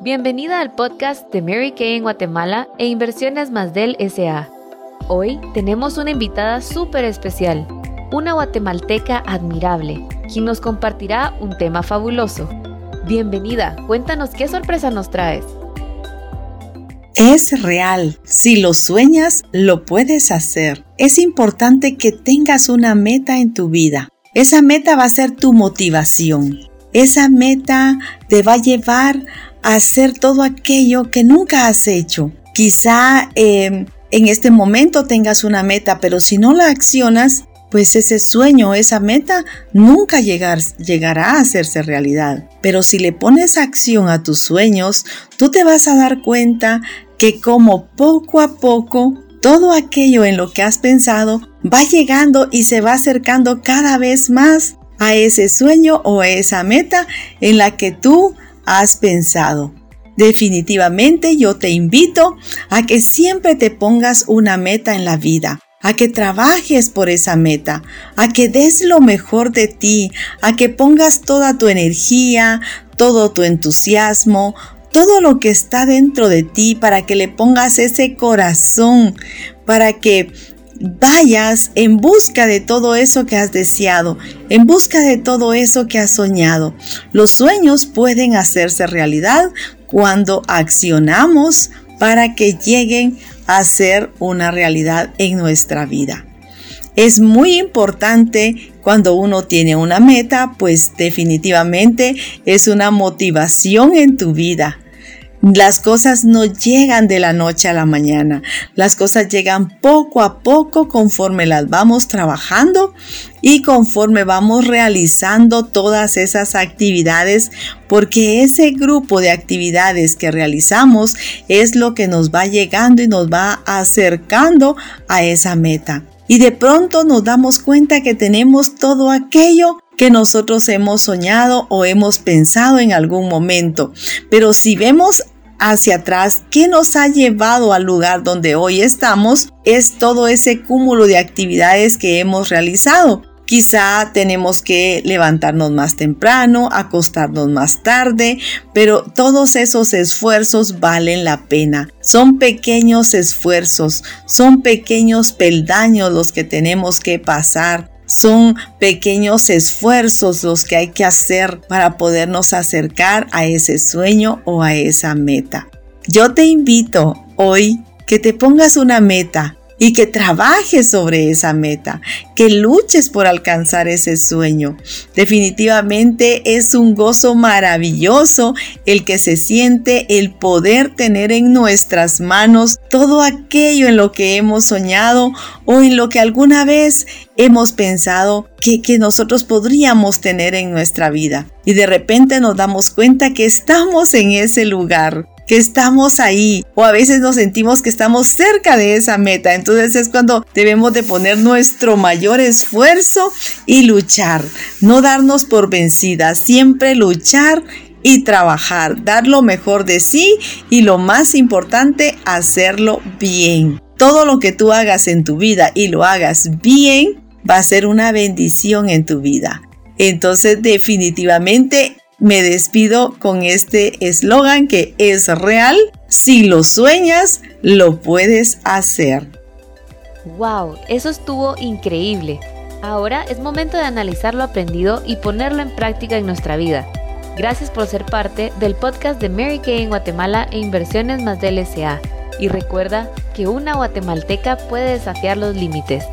Bienvenida al podcast de Mary Kay en Guatemala e Inversiones Más del SA. Hoy tenemos una invitada súper especial, una guatemalteca admirable, quien nos compartirá un tema fabuloso. Bienvenida, cuéntanos qué sorpresa nos traes. Es real, si lo sueñas, lo puedes hacer. Es importante que tengas una meta en tu vida. Esa meta va a ser tu motivación. Esa meta te va a llevar hacer todo aquello que nunca has hecho. Quizá em, en este momento tengas una meta, pero si no la accionas, pues ese sueño, esa meta, nunca llegar, llegará a hacerse realidad. Pero si le pones acción a tus sueños, tú te vas a dar cuenta que como poco a poco todo aquello en lo que has pensado va llegando y se va acercando cada vez más a ese sueño o esa meta en la que tú has pensado. Definitivamente yo te invito a que siempre te pongas una meta en la vida, a que trabajes por esa meta, a que des lo mejor de ti, a que pongas toda tu energía, todo tu entusiasmo, todo lo que está dentro de ti para que le pongas ese corazón, para que vayas en busca de todo eso que has deseado, en busca de todo eso que has soñado. Los sueños pueden hacerse realidad cuando accionamos para que lleguen a ser una realidad en nuestra vida. Es muy importante cuando uno tiene una meta, pues definitivamente es una motivación en tu vida. Las cosas no llegan de la noche a la mañana. Las cosas llegan poco a poco conforme las vamos trabajando y conforme vamos realizando todas esas actividades porque ese grupo de actividades que realizamos es lo que nos va llegando y nos va acercando a esa meta. Y de pronto nos damos cuenta que tenemos todo aquello que nosotros hemos soñado o hemos pensado en algún momento. Pero si vemos hacia atrás, ¿qué nos ha llevado al lugar donde hoy estamos? Es todo ese cúmulo de actividades que hemos realizado. Quizá tenemos que levantarnos más temprano, acostarnos más tarde, pero todos esos esfuerzos valen la pena. Son pequeños esfuerzos, son pequeños peldaños los que tenemos que pasar son pequeños esfuerzos los que hay que hacer para podernos acercar a ese sueño o a esa meta. Yo te invito hoy que te pongas una meta y que trabajes sobre esa meta, que luches por alcanzar ese sueño. Definitivamente es un gozo maravilloso el que se siente el poder tener en nuestras manos todo aquello en lo que hemos soñado o en lo que alguna vez hemos pensado que, que nosotros podríamos tener en nuestra vida. Y de repente nos damos cuenta que estamos en ese lugar que estamos ahí o a veces nos sentimos que estamos cerca de esa meta. Entonces es cuando debemos de poner nuestro mayor esfuerzo y luchar, no darnos por vencidas, siempre luchar y trabajar, dar lo mejor de sí y lo más importante, hacerlo bien. Todo lo que tú hagas en tu vida y lo hagas bien va a ser una bendición en tu vida. Entonces definitivamente me despido con este eslogan que es real. Si lo sueñas, lo puedes hacer. ¡Wow! Eso estuvo increíble. Ahora es momento de analizar lo aprendido y ponerlo en práctica en nuestra vida. Gracias por ser parte del podcast de Mary Kay en Guatemala e Inversiones más del SA. Y recuerda que una guatemalteca puede desafiar los límites.